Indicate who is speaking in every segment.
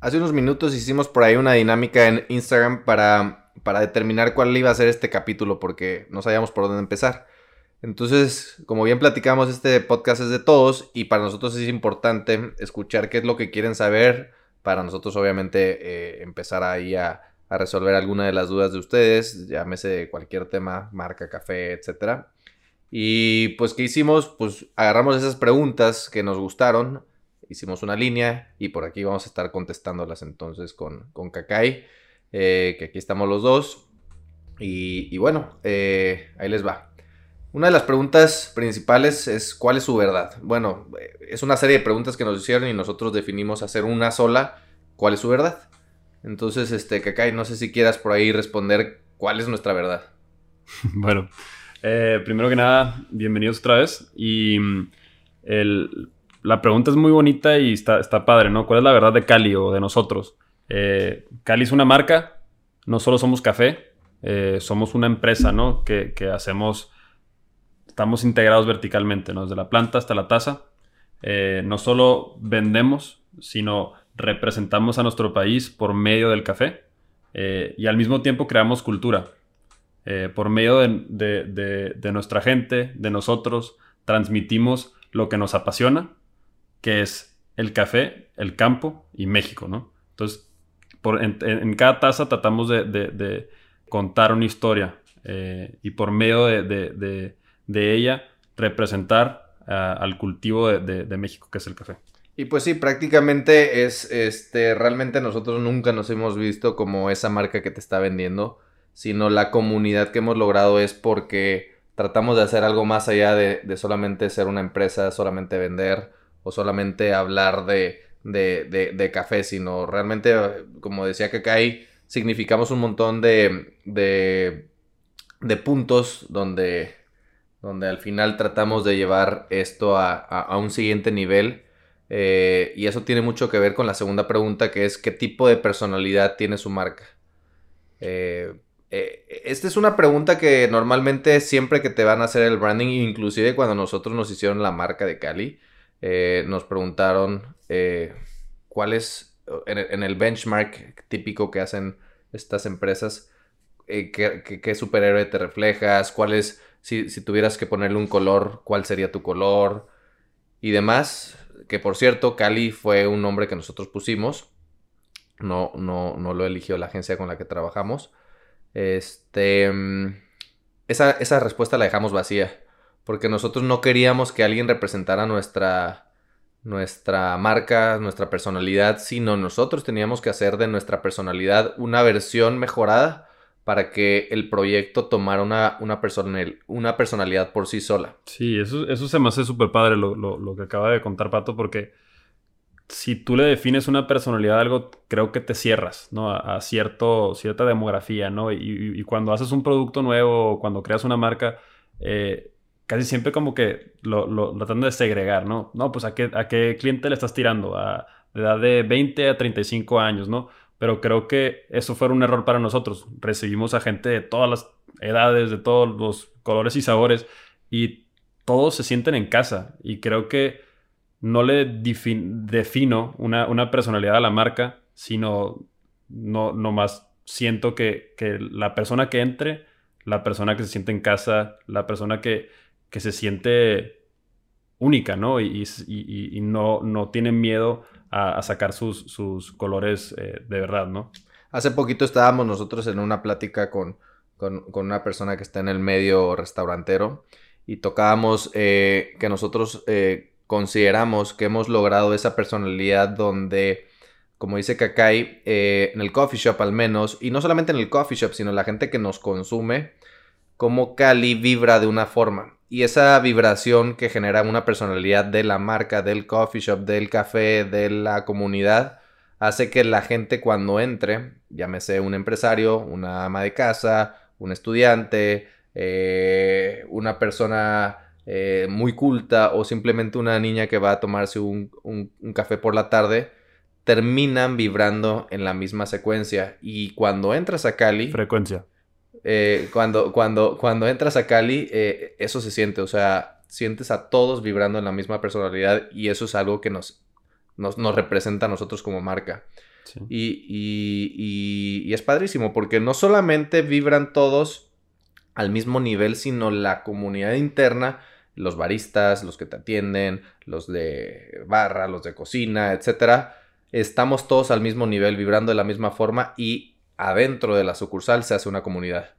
Speaker 1: hace unos minutos hicimos por ahí una dinámica en Instagram para, para determinar cuál iba a ser este capítulo porque no sabíamos por dónde empezar. Entonces, como bien platicamos, este podcast es de todos y para nosotros es importante escuchar qué es lo que quieren saber. Para nosotros, obviamente, eh, empezar ahí a, resolver alguna de las dudas de ustedes, llámese cualquier tema, marca, café, etcétera. Y pues, ¿qué hicimos? Pues agarramos esas preguntas que nos gustaron, hicimos una línea y por aquí vamos a estar contestándolas entonces con, con Kakai, eh, que aquí estamos los dos. Y, bueno, eh, ahí les va. Una de las preguntas principales es ¿cuál es su verdad? Bueno, es una serie de preguntas que nos hicieron y nosotros definimos hacer una sola, ¿cuál es su verdad? Entonces, este, Kakai, no sé si quieras por ahí responder cuál es nuestra verdad.
Speaker 2: Bueno, eh, primero que nada, bienvenidos otra vez. Y mm, el, la pregunta es muy bonita y está, está, padre, ¿no? ¿Cuál es la verdad de Cali o de nosotros? Eh, Cali es una marca, no solo somos café, eh, somos una empresa, ¿no? Que, que, hacemos, estamos integrados verticalmente, ¿no? Desde la planta hasta la taza. Eh, no solo vendemos, sino representamos a nuestro país por medio del café eh, y al mismo tiempo creamos cultura. Eh, por medio de, de, de, nuestra gente, de nosotros, transmitimos lo que nos apasiona, que es el café, el campo y México, ¿no? Entonces, en, cada taza tratamos de, contar una historia eh, y por medio de, ella representar al cultivo de, México, que es el café.
Speaker 1: Y pues sí, prácticamente es, este, realmente nosotros nunca nos hemos visto como esa marca que te está vendiendo sino la comunidad que hemos logrado es porque tratamos de hacer algo más allá de, solamente ser una empresa, solamente vender o solamente hablar de, de, café, sino realmente, como decía Kakai, significamos un montón de, de, puntos donde, donde al final tratamos de llevar esto a, un siguiente nivel. Eh, y eso tiene mucho que ver con la segunda pregunta, que es qué tipo de personalidad tiene su marca. Eh, eh, esta es una pregunta que normalmente siempre que te van a hacer el branding, inclusive cuando nosotros nos hicieron la marca de Cali, eh, nos preguntaron eh, cuál es, en, el benchmark típico que hacen estas empresas, qué, superhéroe te reflejas, cuál es, si, si tuvieras que ponerle un color, cuál sería tu color y demás. Que por cierto, Cali fue un nombre que nosotros pusimos. No, no, no lo eligió la agencia con la que trabajamos. Este. Mm, esa, esa respuesta la dejamos vacía. Porque nosotros no queríamos que alguien representara nuestra, nuestra marca, nuestra personalidad, sino nosotros teníamos que hacer de nuestra personalidad una versión mejorada para que el proyecto tomara una, una, personal, una personalidad por sí sola.
Speaker 2: Sí, eso, eso se me hace súper padre lo, lo, lo, que acaba de contar Pato, porque si tú le defines una personalidad a algo, creo que te cierras, ¿no? A, cierto, cierta demografía, ¿no? Y, cuando haces un producto nuevo, cuando creas una marca, eh, casi siempre como que lo, lo, tratan de segregar, ¿no? No, pues ¿a qué, a qué cliente le estás tirando? A de edad de 20 a 35 años, ¿no? Pero creo que eso fue un error para nosotros. Recibimos a gente de todas las edades, de todos los colores y sabores, y todos se sienten en casa. Y creo que no le defino una, personalidad a la marca, sino no, más siento que, la persona que entre, la persona que se siente en casa, la persona que, se siente única, ¿no? Y, no, no tiene miedo a, sacar sus, colores eh, de verdad, ¿no?
Speaker 1: Hace poquito estábamos nosotros en una plática con, una persona que está en el medio restaurantero y tocábamos eh, que nosotros eh, consideramos que hemos logrado esa personalidad donde, como dice Kakai, en el coffee shop al menos, y no solamente en el coffee shop, sino la gente que nos consume, como Cali vibra de una forma. Y esa vibración que genera una personalidad de la marca, del coffee shop, del café, de la comunidad, hace que la gente cuando entre, llámese un empresario, una ama de casa, un estudiante, eh, una persona eh, muy culta o simplemente una niña que va a tomarse un, café por la tarde, terminan vibrando en la misma secuencia. Y cuando entras a Cali...
Speaker 2: Frecuencia.
Speaker 1: Eh, cuando, cuando, cuando entras a Cali, eh, eso se siente, o sea, sientes a todos vibrando en la misma personalidad y eso es algo que nos, nos, nos representa a nosotros como marca. Y, y, es padrísimo porque no solamente vibran todos al mismo nivel, sino la comunidad interna, los baristas, los que te atienden, los de barra, los de cocina, etcétera, estamos todos al mismo nivel, vibrando de la misma forma y adentro de la sucursal se hace una comunidad.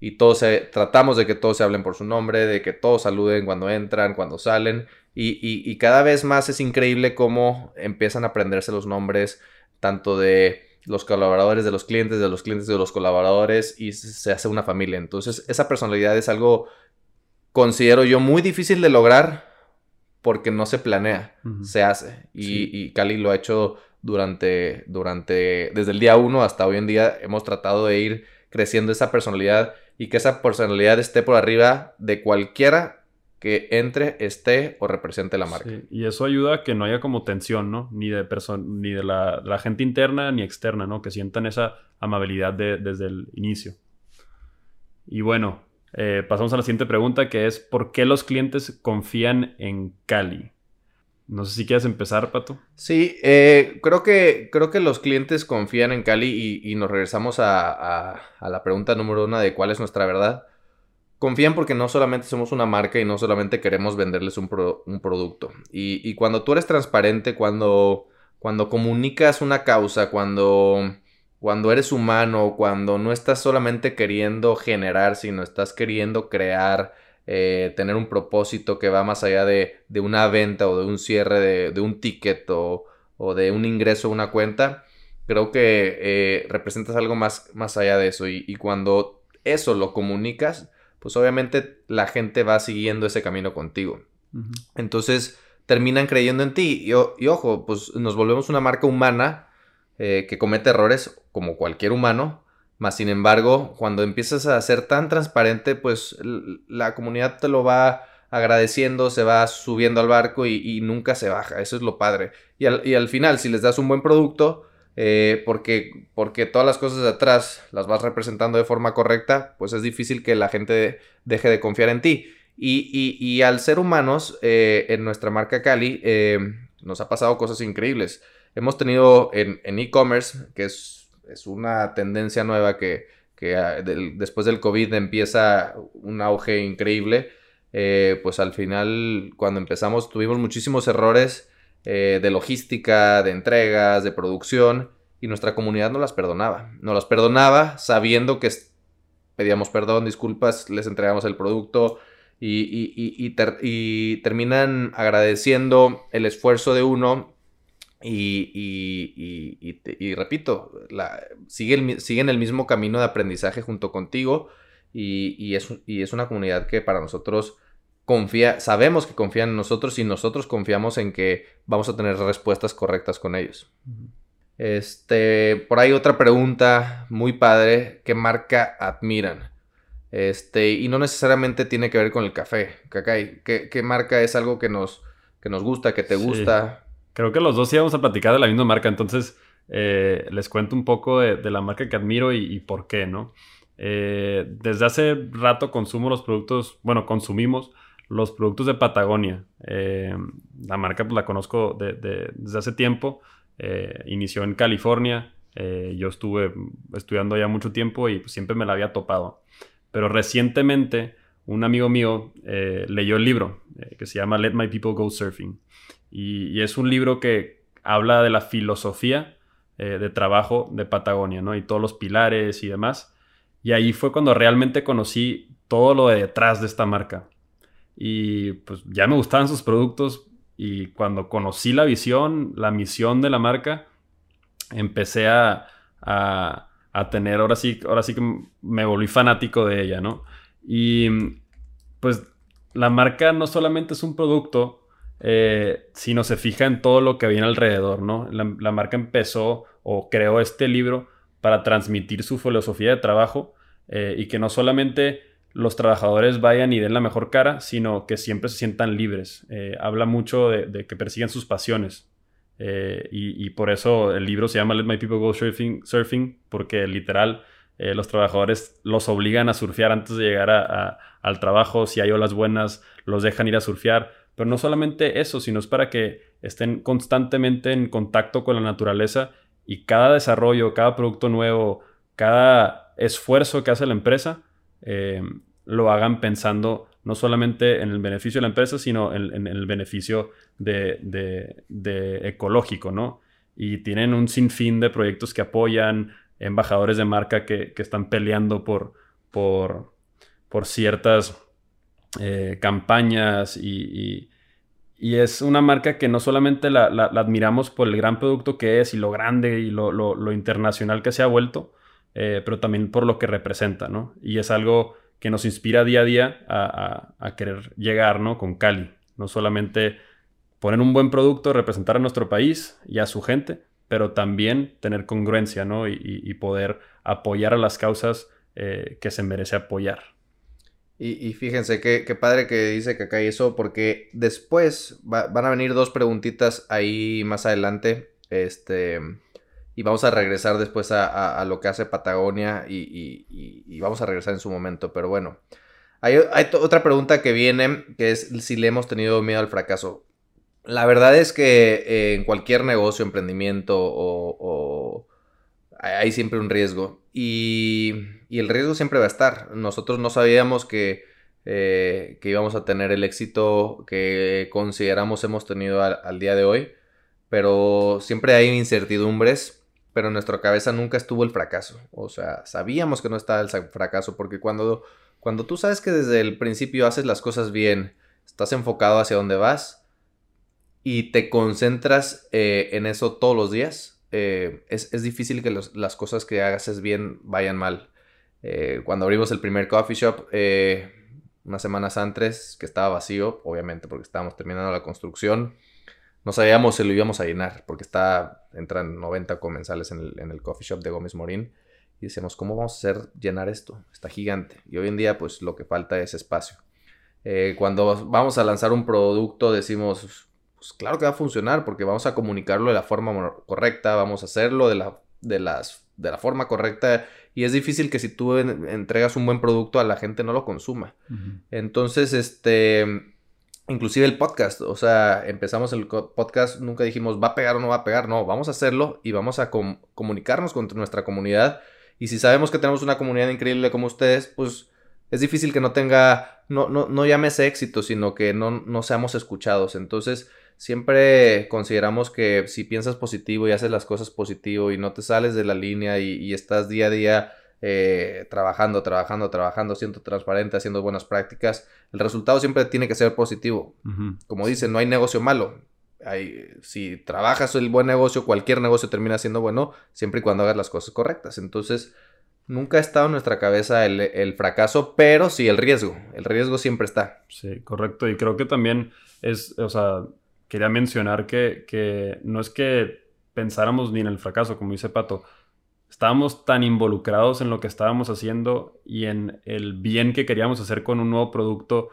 Speaker 1: Y todos se, tratamos de que todos se hablen por su nombre, de que todos saluden cuando entran, cuando salen. Y, cada vez más es increíble cómo empiezan a aprenderse los nombres, tanto de los colaboradores, de los clientes, de los clientes, de los colaboradores, y se hace una familia. Entonces, esa personalidad es algo, considero yo, muy difícil de lograr porque no se planea, se hace. Y, y, Cali lo ha hecho durante, durante, desde el día uno hasta hoy en día, hemos tratado de ir creciendo esa personalidad y que esa personalidad esté por arriba de cualquiera que entre, esté o represente la marca.
Speaker 2: y eso ayuda a que no haya como tensión, ¿no? Ni de, ni de la, gente interna ni externa, ¿no? Que sientan esa amabilidad desde el inicio. Y bueno, eh, pasamos a la siguiente pregunta que es, ¿por qué los clientes confían en Cali? No sé si quieres empezar, Pato.
Speaker 1: Sí, eh, creo, que, creo que los clientes confían en Cali y, nos regresamos a, la pregunta número uno de cuál es nuestra verdad. Confían porque no solamente somos una marca y no solamente queremos venderles un, producto. Y, cuando tú eres transparente, cuando, cuando comunicas una causa, cuando, cuando eres humano, cuando no estás solamente queriendo generar, sino estás queriendo crear, eh, tener un propósito que va más allá de, una venta o de un cierre de, un ticket o, de un ingreso a una cuenta, creo que eh, representas algo más, más allá de eso. Y, cuando eso lo comunicas, pues obviamente la gente va siguiendo ese camino contigo. Entonces terminan creyendo en ti. Y, ojo, pues nos volvemos una marca humana eh, que comete errores como cualquier humano más sin embargo, cuando empiezas a ser tan transparente, pues la comunidad te lo va agradeciendo, se va subiendo al barco y, nunca se baja. Eso es lo padre. Y al, final, si les das un buen producto, eh, porque, porque todas las cosas de atrás las vas representando de forma correcta, pues es difícil que la gente deje de confiar en ti. Y, al ser humanos, eh, en nuestra marca Cali, eh, nos ha pasado cosas increíbles. Hemos tenido en e-commerce, que es es una tendencia nueva que, ah, después del COVID empieza un auge increíble. Eh, pues al final, cuando empezamos, tuvimos muchísimos errores eh, de logística, de entregas, de producción, y nuestra comunidad no las perdonaba. No las perdonaba sabiendo que pedíamos perdón, disculpas, les entregamos el producto. Y, y terminan agradeciendo el esfuerzo de uno y, y, repito, la, sigue siguen el mismo camino de aprendizaje junto contigo y, es, es una comunidad que para nosotros confía, sabemos que confían en nosotros y nosotros confiamos en que vamos a tener respuestas correctas con ellos. Este, por ahí otra pregunta muy padre, ¿qué marca admiran? Este, y no necesariamente tiene que ver con el café, ¿Qué, qué marca es algo que nos, que nos gusta, que te gusta?
Speaker 2: Creo que los dos íbamos a platicar de la misma marca, entonces eh, les cuento un poco de, la marca que admiro y, por qué, ¿no? Eh, desde hace rato consumo los productos, bueno, consumimos los productos de Patagonia. Eh, la marca pues, la conozco desde hace tiempo, inició en California, yo estuve estudiando ya mucho tiempo y pues, siempre me la había topado. Pero recientemente un amigo mío leyó el libro que se llama Let My People Go Surfing. Y, es un libro que habla de la filosofía eh, de trabajo de Patagonia, ¿no? Y todos los pilares y demás. Y ahí fue cuando realmente conocí todo lo de detrás de esta marca. Y pues ya me gustaban sus productos y cuando conocí la visión, la misión de la marca, empecé a, a, tener, ahora sí, ahora sí que me volví fanático de ella, ¿no? Y pues la marca no solamente es un producto, eh, si no se fija en todo lo que viene alrededor, ¿no? La, marca empezó o creó este libro para transmitir su filosofía de trabajo eh, y que no solamente los trabajadores vayan y den la mejor cara, sino que siempre se sientan libres. Eh, habla mucho de, que persigan sus pasiones. Y, por eso el libro se llama Let My People Go Surfing, surfing porque literal los trabajadores los obligan a surfear antes de llegar al trabajo. Si hay olas buenas, los dejan ir a surfear pero no solamente eso, sino es para que estén constantemente en contacto con la naturaleza y cada desarrollo, cada producto nuevo, cada esfuerzo que hace la empresa, eh, lo hagan pensando no solamente en el beneficio de la empresa, sino en, el beneficio de, ecológico, ¿no? Y tienen un sinfín de proyectos que apoyan, embajadores de marca que, están peleando por, por, por ciertas eh, campañas y, es una marca que no solamente la, admiramos por el gran producto que es y lo grande y lo, internacional que se ha vuelto, eh, pero también por lo que representa, ¿no? Y es algo que nos inspira día a día a, querer llegar, ¿no? Con Cali. No solamente poner un buen producto, representar a nuestro país y a su gente, pero también tener congruencia, ¿no? Y, poder apoyar a las causas eh, que se merece apoyar.
Speaker 1: Y, fíjense, qué, padre que dice que acá hay eso, porque después van a venir dos preguntitas ahí más adelante. Este y vamos a regresar después a, lo que hace Patagonia y, vamos a regresar en su momento, pero bueno. Hay, otra pregunta que viene, que es si le hemos tenido miedo al fracaso. La verdad es que eh, en cualquier negocio, emprendimiento o, hay siempre un riesgo y, el riesgo siempre va a estar. Nosotros no sabíamos que, eh, que íbamos a tener el éxito que consideramos hemos tenido al día de hoy, pero siempre hay incertidumbres pero en nuestra cabeza nunca estuvo el fracaso. O sea, sabíamos que no estaba el fracaso porque cuando, cuando tú sabes que desde el principio haces las cosas bien, estás enfocado hacia dónde vas y te concentras eh, en eso todos los días, eh, es, difícil que las cosas que hagas bien vayan mal. Eh, cuando abrimos el primer coffee shop, unas semanas antes, que estaba vacío, obviamente porque estábamos terminando la construcción, no sabíamos si lo íbamos a llenar, porque está, entran 90 comensales en el, en el coffee shop de Gómez Morín. Y decíamos, ¿cómo vamos a hacer llenar esto? Está gigante. Y hoy en día, pues lo que falta es espacio. Eh, cuando vamos a lanzar un producto, decimos, pues claro que va a funcionar, porque vamos a comunicarlo de la forma correcta, vamos a hacerlo de la, de las, de la forma correcta. Y es difícil que si tú entregas un buen producto a la gente no lo consuma. Entonces, este inclusive el podcast, o sea, empezamos el podcast, nunca dijimos va a pegar o no va a pegar, no, vamos a hacerlo y vamos a comunicarnos con nuestra comunidad. Y si sabemos que tenemos una comunidad increíble como ustedes, pues es difícil que no tenga, no, no, no llame ese éxito, sino que no, no seamos escuchados. Entonces, siempre consideramos que si piensas positivo y haces las cosas positivo y no te sales de la línea y estás día a día eh, trabajando, trabajando, trabajando, siendo transparente, haciendo buenas prácticas, el resultado siempre tiene que ser positivo. Como dicen, no hay negocio malo. Hay, si trabajas el buen negocio, cualquier negocio termina siendo bueno, siempre y cuando hagas las cosas correctas. Entonces, nunca ha estado en nuestra cabeza el, fracaso, pero sí el riesgo. El riesgo siempre está.
Speaker 2: Sí, correcto. Y creo que también es, o sea, quería mencionar que, que no es que pensáramos ni en el fracaso, como dice Pato, estábamos tan involucrados en lo que estábamos haciendo y en el bien que queríamos hacer con un nuevo producto,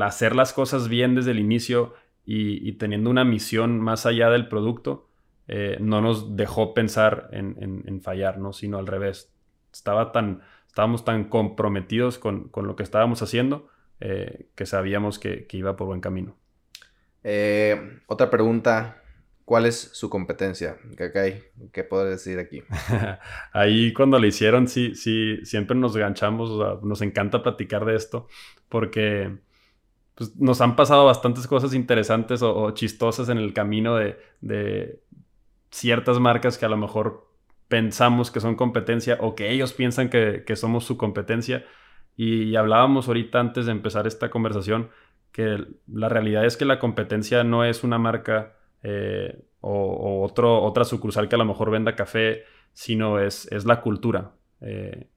Speaker 2: hacer las cosas bien desde el inicio y, teniendo una misión más allá del producto, eh, no nos dejó pensar en, fallar, ¿no? sino al revés. Estaba tan, estábamos tan comprometidos con, lo que estábamos haciendo eh, que sabíamos que, que, iba por buen camino.
Speaker 1: Eh, otra pregunta ¿Cuál es su competencia? ¿Qué, ¿Qué puedo decir aquí?
Speaker 2: Ahí cuando lo hicieron, sí, sí, siempre nos ganchamos, nos encanta platicar de esto, porque pues, nos han pasado bastantes cosas interesantes o, chistosas en el camino de, ciertas marcas que a lo mejor pensamos que son competencia o que ellos piensan que, somos su competencia. Y, hablábamos ahorita antes de empezar esta conversación que la realidad es que la competencia no es una marca eh, o, otro, otra sucursal que a lo mejor venda café, sino es, es la cultura. Eh,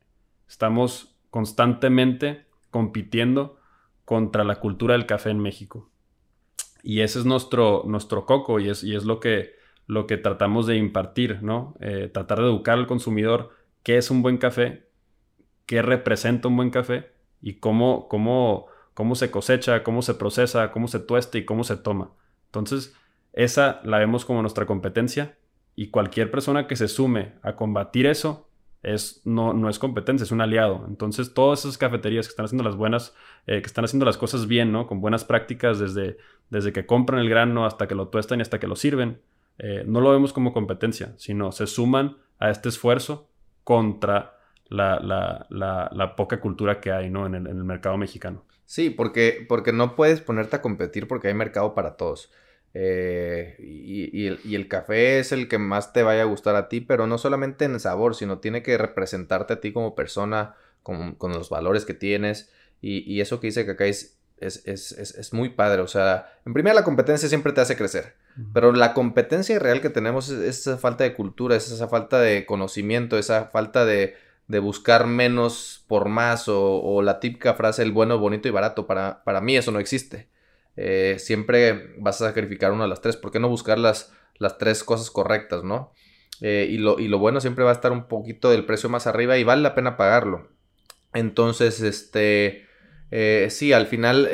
Speaker 2: estamos constantemente compitiendo contra la cultura del café en México. Y ese es nuestro, nuestro coco y es, y es lo, que, lo que tratamos de impartir, ¿no? Eh, tratar de educar al consumidor qué es un buen café, qué representa un buen café y cómo, cómo, cómo se cosecha, cómo se procesa, cómo se tuesta y cómo se toma. Entonces, esa la vemos como nuestra competencia y cualquier persona que se sume a combatir eso es, no, no es competencia, es un aliado. Entonces, todas esas cafeterías que están haciendo las buenas, eh, que están haciendo las cosas bien, ¿no? Con buenas prácticas desde, desde que compran el grano hasta que lo tuestan y hasta que lo sirven, eh, no lo vemos como competencia, sino se suman a este esfuerzo contra la, poca cultura que hay ¿no? en, el, mercado mexicano.
Speaker 1: Sí, porque, porque no puedes ponerte a competir porque hay mercado para todos. Eh, y, el, café es el que más te vaya a gustar a ti, pero no solamente en sabor, sino tiene que representarte a ti como persona, con, los valores que tienes. Y, eso que dice que acá es, es, muy padre. O sea, en primera la competencia siempre te hace crecer, pero la competencia real que tenemos es, esa falta de cultura, es esa falta de conocimiento, esa falta de, de buscar menos por más o, la típica frase el bueno, bonito y barato. Para, para mí eso no existe. Eh, siempre vas a sacrificar una de las tres. ¿Por qué no buscar las, las tres cosas correctas, no? Eh, y, lo, y, lo, bueno siempre va a estar un poquito del precio más arriba y vale la pena pagarlo. Entonces, este, eh, sí, al final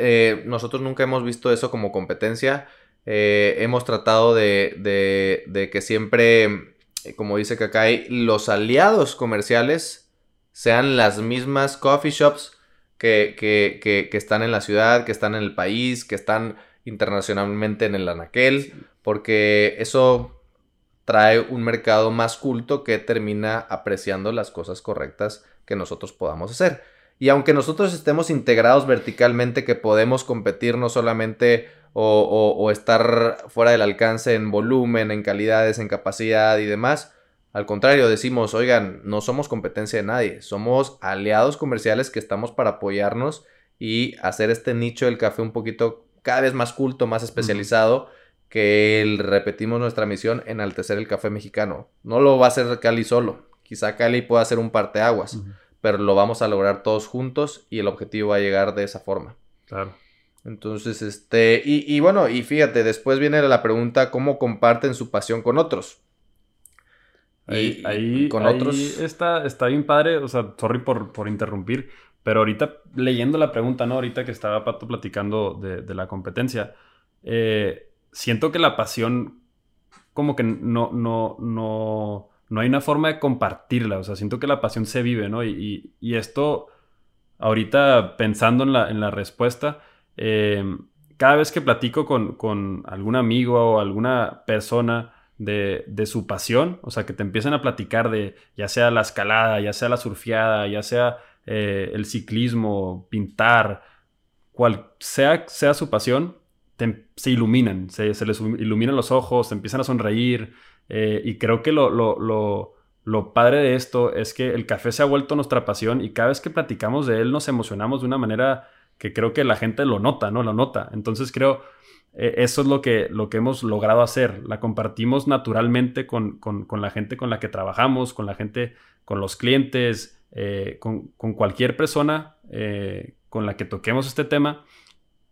Speaker 1: nosotros nunca hemos visto eso como competencia. hemos tratado de, de, de que siempre, como dice Kakai, los aliados comerciales sean las mismas coffee shops que, que, que, están en la ciudad, que están en el país, que están internacionalmente en el anaquel, porque eso trae un mercado más culto que termina apreciando las cosas correctas que nosotros podamos hacer. Y aunque nosotros estemos integrados verticalmente, que podemos competir no solamente o, o estar fuera del alcance en volumen, en calidades, en capacidad y demás, al contrario, decimos, oigan, no somos competencia de nadie, somos aliados comerciales que estamos para apoyarnos y hacer este nicho del café un poquito cada vez más culto, más especializado, que el, repetimos nuestra misión, enaltecer el café mexicano. No lo va a hacer Cali solo, quizá Cali pueda hacer un parteaguas, pero lo vamos a lograr todos juntos y el objetivo va a llegar de esa forma.
Speaker 2: Claro.
Speaker 1: Entonces, este, y, y bueno, y fíjate, después viene la pregunta, ¿cómo comparten su pasión con otros?
Speaker 2: Ahí, ahí con otros. Está, está bien padre, o sea, sorry por, por, interrumpir, pero ahorita leyendo la pregunta, ¿no? Ahorita que estaba Pato platicando de, de la competencia, eh, siento que la pasión, como que no, no, no, no hay una forma de compartirla, o sea, siento que la pasión se vive, ¿no? Y, y, esto, ahorita pensando en la, en la respuesta, eh, cada vez que platico con, con algún amigo o alguna persona, de, de, su pasión, o sea, que te empiecen a platicar de ya sea la escalada, ya sea la surfeada, ya sea eh, el ciclismo, pintar, cual sea, sea su pasión, se iluminan, se, les iluminan los ojos, se empiezan a sonreír eh, y creo que lo, lo, lo, lo padre de esto es que el café se ha vuelto nuestra pasión y cada vez que platicamos de él nos emocionamos de una manera que creo que la gente lo nota, ¿no? Lo nota. Entonces creo e, eso es lo que, lo que hemos logrado hacer. La compartimos naturalmente con, la gente con la que trabajamos, con la gente, con los clientes, eh, con, cualquier persona eh, con la que toquemos este tema.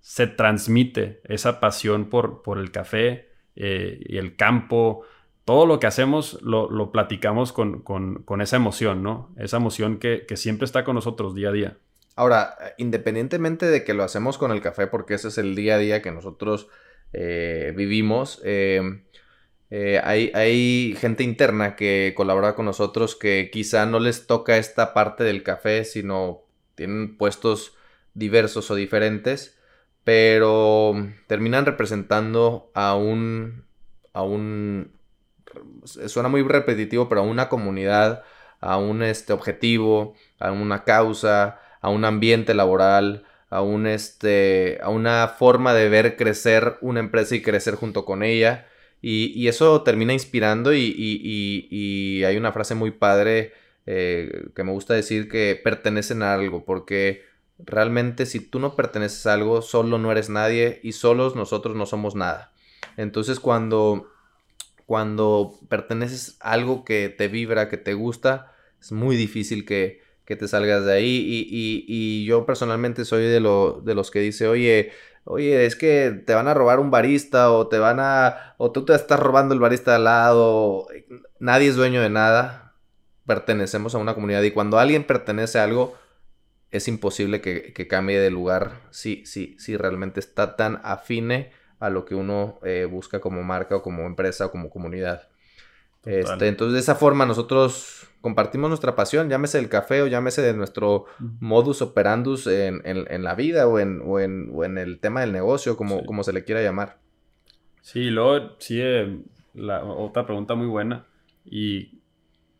Speaker 2: Se transmite esa pasión por, por el café eh, y el campo. Todo lo que hacemos lo, platicamos con, esa emoción, ¿no? Esa emoción que, que siempre está con nosotros día a día.
Speaker 1: Ahora, independientemente de que lo hacemos con el café, porque ese es el día a día que nosotros eh, vivimos, eh, eh, hay, hay, gente interna que colabora con nosotros que quizá no les toca esta parte del café, sino tienen puestos diversos o diferentes, pero terminan representando a un, a un, suena muy repetitivo, pero a una comunidad, a un este, objetivo, a una causa, a un ambiente laboral, a un este, a una forma de ver crecer una empresa y crecer junto con ella. Y, eso termina inspirando y, hay una frase muy padre eh, que me gusta decir que pertenecen a algo, porque realmente si tú no perteneces a algo, solo no eres nadie y solos nosotros no somos nada. Entonces cuando, cuando perteneces a algo que te vibra, que te gusta, es muy difícil que, que te salgas de ahí. Y, yo personalmente soy de, lo, de los que dice, oye, oye, es que te van a robar un barista o te van a, o tú te estás robando el barista al lado. Nadie es dueño de nada. Pertenecemos a una comunidad y cuando alguien pertenece a algo, es imposible que, cambie de lugar si, si, si realmente está tan afine a lo que uno eh, busca como marca o como empresa o como comunidad. Este, entonces, de esa forma nosotros compartimos nuestra pasión, llámese el café o llámese de nuestro modus operandus en, la vida o en, o en, el tema del negocio, como, como se le quiera llamar.
Speaker 2: Sí, luego sí he, la otra pregunta muy buena. ¿Y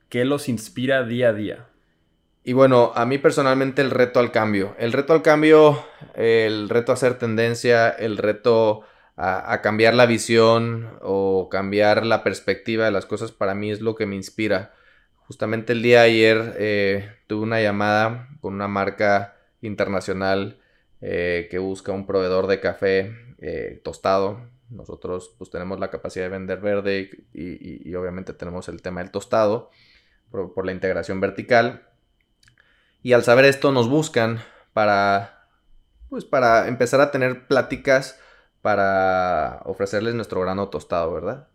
Speaker 2: qué los inspira día a día?
Speaker 1: Y bueno, a mí personalmente el reto al cambio. El reto al cambio, el reto a hacer tendencia, el reto a, cambiar la visión o cambiar la perspectiva de las cosas, para mí es lo que me inspira. Justamente el día de ayer eh, tuve una llamada con una marca internacional eh, que busca un proveedor de café eh, tostado. Nosotros pues tenemos la capacidad de vender verde y, obviamente tenemos el tema del tostado por la integración vertical. Y al saber esto nos buscan para, pues para empezar a tener pláticas para ofrecerles nuestro grano tostado, ¿verdad?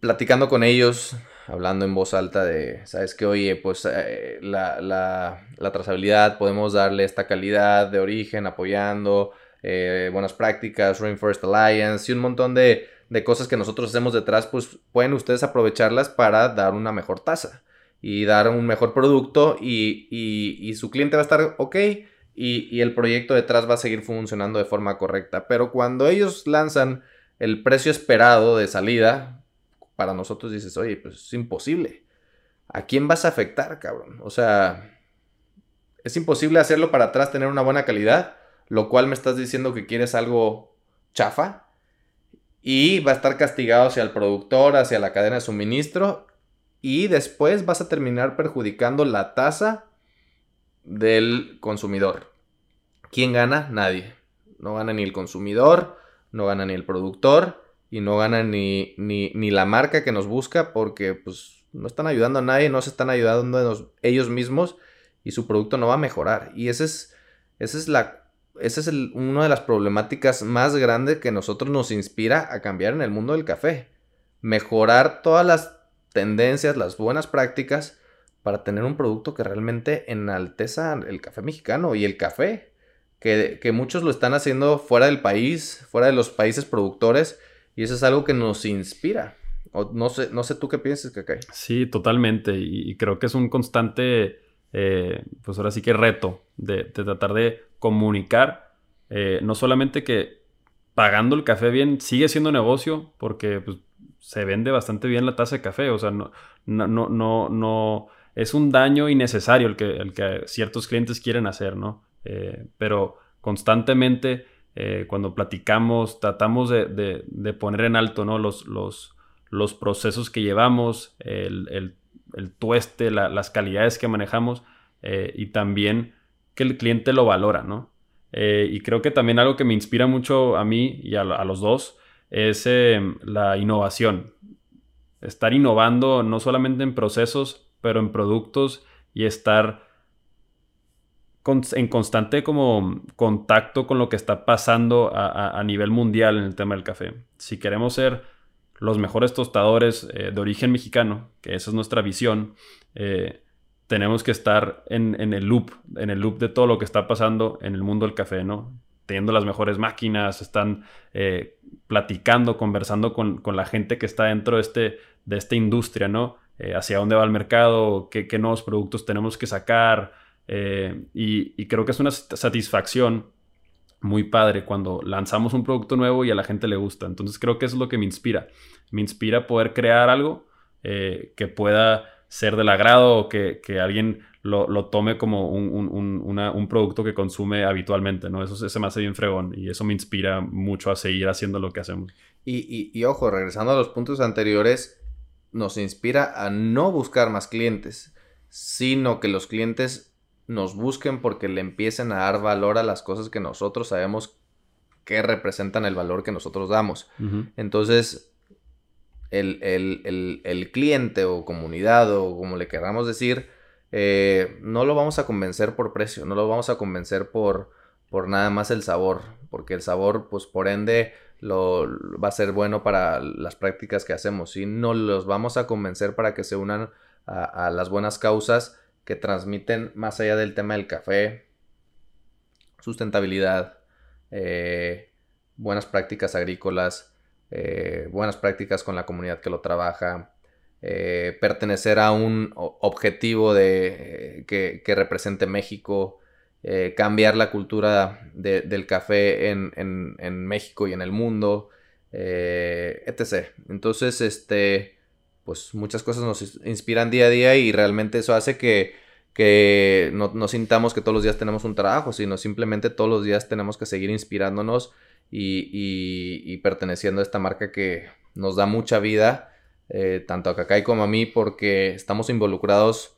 Speaker 1: Platicando con ellos, hablando en voz alta de, ¿sabes qué? Oye, pues eh, la, la, la, trazabilidad, podemos darle esta calidad de origen, apoyando eh, buenas prácticas, Rainforest Alliance y un montón de, de cosas que nosotros hacemos detrás, pues pueden ustedes aprovecharlas para dar una mejor tasa y dar un mejor producto y, su cliente va a estar ok y, el proyecto detrás va a seguir funcionando de forma correcta. Pero cuando ellos lanzan el precio esperado de salida, para nosotros dices, oye, pues es imposible. ¿A quién vas a afectar, cabrón? O sea, es imposible hacerlo para atrás, tener una buena calidad, lo cual me estás diciendo que quieres algo chafa. Y va a estar castigado hacia el productor, hacia la cadena de suministro y después vas a terminar perjudicando la tasa del consumidor. ¿Quién gana? Nadie. No gana ni el consumidor, no gana ni el productor y no gana ni, ni, la marca que nos busca porque pues no están ayudando a nadie, no se están ayudando ellos mismos y su producto no va a mejorar. Y ese es, esa es la esa es una de las problemáticas más grandes que nosotros nos inspira a cambiar en el mundo del café. Mejorar todas las tendencias, las buenas prácticas para tener un producto que realmente enalteza el café mexicano y el café. Que, muchos lo están haciendo fuera del país, fuera de los países productores, y eso es algo que nos inspira. No, sé, no sé tú qué piensas, Kakai.
Speaker 2: Sí, totalmente. Y, creo que es un constante, eh, pues ahora sí que reto de, tratar de comunicar, eh, no solamente que pagando el café bien sigue siendo negocio, porque pues, se vende bastante bien la taza de café. O sea, no, no, no, no, es un daño innecesario el que, el que ciertos clientes quieren hacer, ¿no? Eh, pero constantemente eh, cuando platicamos tratamos de, de, poner en alto, ¿no? Los, los, los procesos que llevamos, el, el, el tueste, las calidades que manejamos eh, y también que el cliente lo valora, ¿no? y creo que también algo que me inspira mucho a mí y a, a los dos es em, la innovación. Estar innovando no solamente en procesos, pero en productos y estar en constante como contacto con lo que está pasando a, nivel mundial en el tema del café. Si queremos ser los mejores tostadores eh, de origen mexicano, que esa es nuestra visión, eh, tenemos que estar en, el loop, en el loop de todo lo que está pasando en el mundo del café, ¿no? teniendo las mejores máquinas, están eh, platicando, conversando con, la gente que está dentro de, este, esta industria, ¿no? Hacia dónde va el mercado, qué, nuevos productos tenemos que sacar. Eh, y, creo que es una satisfacción muy padre cuando lanzamos un producto nuevo y a la gente le gusta. Entonces creo que eso es lo que me inspira. Me inspira poder crear algo que pueda ser del agrado o que, que alguien lo, tome como un, producto que consume habitualmente, ¿no? Eso se me hace bien fregón y eso me inspira mucho a seguir haciendo lo que hacemos.
Speaker 1: Y, ojo, regresando a los puntos anteriores, nos inspira a no buscar más clientes, sino que los clientes nos busquen porque le empiecen a dar valor a las cosas que nosotros sabemos que representan el valor que nosotros damos. Entonces, el, el, cliente o comunidad o como le queramos decir, eh, no lo vamos a convencer por precio, no lo vamos a convencer por, por nada más el sabor, porque el sabor, pues por ende, lo, va a ser bueno para las prácticas que hacemos, y no los vamos a convencer para que se unan a, las buenas causas que transmiten más allá del tema del café, sustentabilidad, eh, buenas prácticas agrícolas, eh, buenas prácticas con la comunidad que lo trabaja, eh, pertenecer a un objetivo de, que, represente México, cambiar la cultura del café en, México y en el mundo, etc. Entonces, este, pues muchas cosas nos inspiran día a día y realmente eso hace que, que no, sintamos que todos los días tenemos un trabajo, sino simplemente todos los días tenemos que seguir inspirándonos y, y, perteneciendo a esta marca que nos da mucha vida, eh, tanto a Kakai como a mí, porque estamos involucrados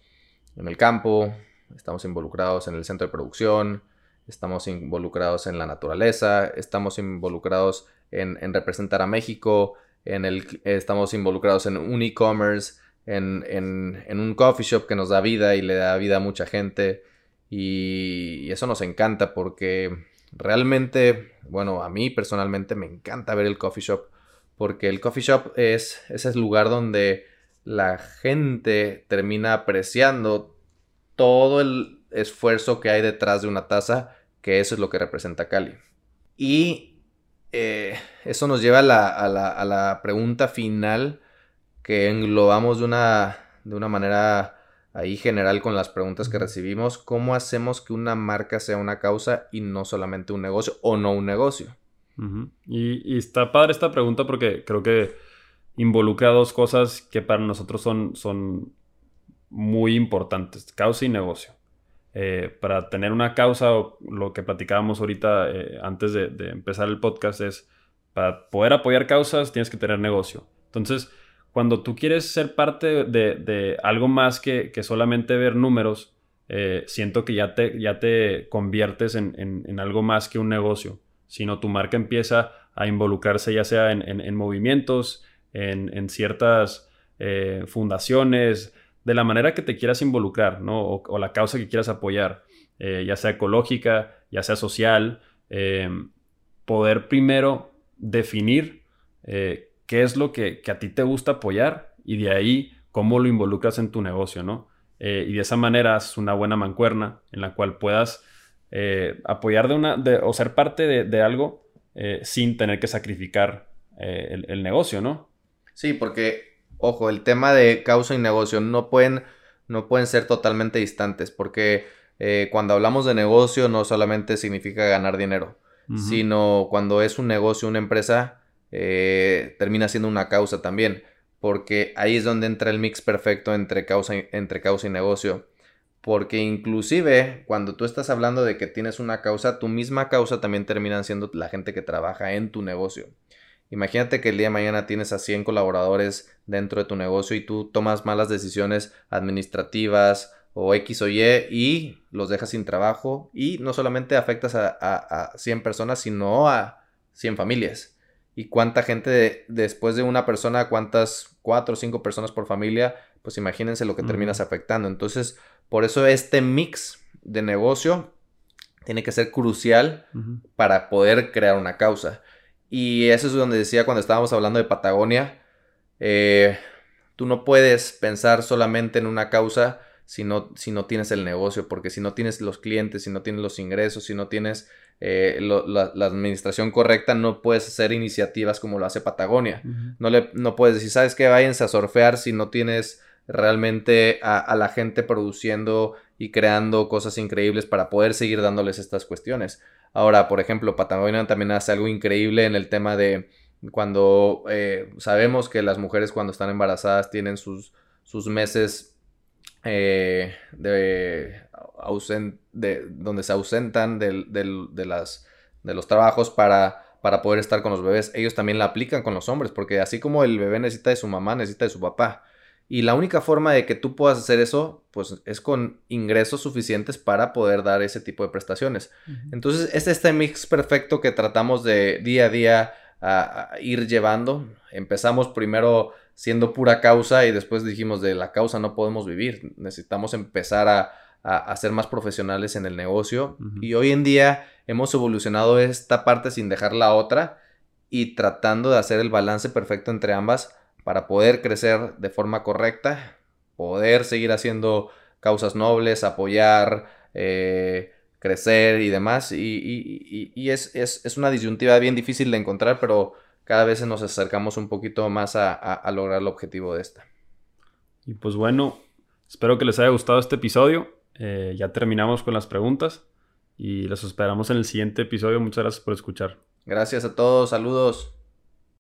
Speaker 1: en el campo, estamos involucrados en el centro de producción, estamos involucrados en la naturaleza, estamos involucrados en, representar a México, el, estamos involucrados en un e-commerce, en, un coffee shop que nos da vida y le da vida a mucha gente. Y, eso nos encanta porque realmente, bueno, a mí personalmente me encanta ver el coffee shop porque el coffee shop es ese lugar donde la gente termina apreciando todo el esfuerzo que hay detrás de una taza, que eso es lo que representa Cali. Y eh, eso nos lleva a la, pregunta final que englobamos de una, de una manera ahí general con las preguntas que recibimos. ¿Cómo hacemos que una marca sea una causa y no solamente un negocio o no un negocio?
Speaker 2: y, y, está padre esta pregunta porque creo que involucra dos cosas que para nosotros son, son muy importantes, causa y negocio. Eh, para tener una causa, lo que platicábamos ahorita eh, antes de, empezar el podcast es, para poder apoyar causas tienes que tener negocio. Entonces, cuando tú quieres ser parte de, algo más que, solamente ver números, eh, siento que ya te, ya te conviertes en, algo más que un negocio, sino tu marca empieza a involucrarse ya sea en, movimientos, en, ciertas fundaciones, de la manera que te quieras involucrar, ¿no? O, la causa que quieras apoyar, eh, ya sea ecológica, ya sea social, em, poder primero definir eh, qué es lo que, a ti te gusta apoyar y de ahí cómo lo involucras en tu negocio, ¿no? Eh, y de esa manera es una buena mancuerna en la cual puedas apoyar de una, o ser parte de, algo sin tener que sacrificar el, el negocio, ¿no?
Speaker 1: Sí, porque ojo, el tema de causa y negocio no pueden, no pueden ser totalmente distantes, porque eh, cuando hablamos de negocio no solamente significa ganar dinero, sino cuando es un negocio, una empresa, eh, termina siendo una causa también, porque ahí es donde entra el mix perfecto entre causa, entre causa y negocio. Porque inclusive cuando tú estás hablando de que tienes una causa, tu misma causa también termina siendo la gente que trabaja en tu negocio. Imagínate que el día de mañana tienes a 100 colaboradores dentro de tu negocio y tú tomas malas decisiones administrativas o X o Y y los dejas sin trabajo y no solamente afectas a, 100 personas, sino a 100 familias. ¿Y cuánta gente después de una persona, cuántas 4 o 5 personas por familia? Pues imagínense lo que terminas afectando. Entonces, por eso este mix de negocio tiene que ser crucial para poder crear una causa. Y eso es donde decía cuando estábamos hablando de Patagonia, eh, tú no puedes pensar solamente en una causa si no, si no tienes el negocio, porque si no tienes los clientes, si no tienes los ingresos, si no tienes eh, la, administración correcta, no puedes hacer iniciativas como lo hace Patagonia. no, le, no puedes decir, ¿sabes qué? Váyanse a surfear si no tienes realmente a, a, la gente produciendo y creando cosas increíbles para poder seguir dándoles estas cuestiones. Ahora, por ejemplo, Patagonia también hace algo increíble en el tema de cuando eh, sabemos que las mujeres cuando están embarazadas tienen sus, sus meses eh, de, de, donde se ausentan de, las, de los trabajos para, para poder estar con los bebés. Ellos también la aplican con los hombres, porque así como el bebé necesita de su mamá, necesita de su papá. Y la única forma de que tú puedas hacer eso, pues es con ingresos suficientes para poder dar ese tipo de prestaciones. Entonces, es este mix perfecto que tratamos de día a día a, ir llevando. Empezamos primero siendo pura causa y después dijimos de la causa no podemos vivir. Necesitamos empezar a, a, ser más profesionales en el negocio. Y hoy en día hemos evolucionado esta parte sin dejar la otra y tratando de hacer el balance perfecto entre ambas para poder crecer de forma correcta, poder seguir haciendo causas nobles, apoyar, eh, crecer y demás. Y, es, una disyuntiva bien difícil de encontrar, pero cada vez nos acercamos un poquito más a, lograr el objetivo de esta.
Speaker 2: Y pues bueno, espero que les haya gustado este episodio. Eh, ya terminamos con las preguntas y los esperamos en el siguiente episodio. Muchas gracias por escuchar.
Speaker 1: Gracias a todos, saludos.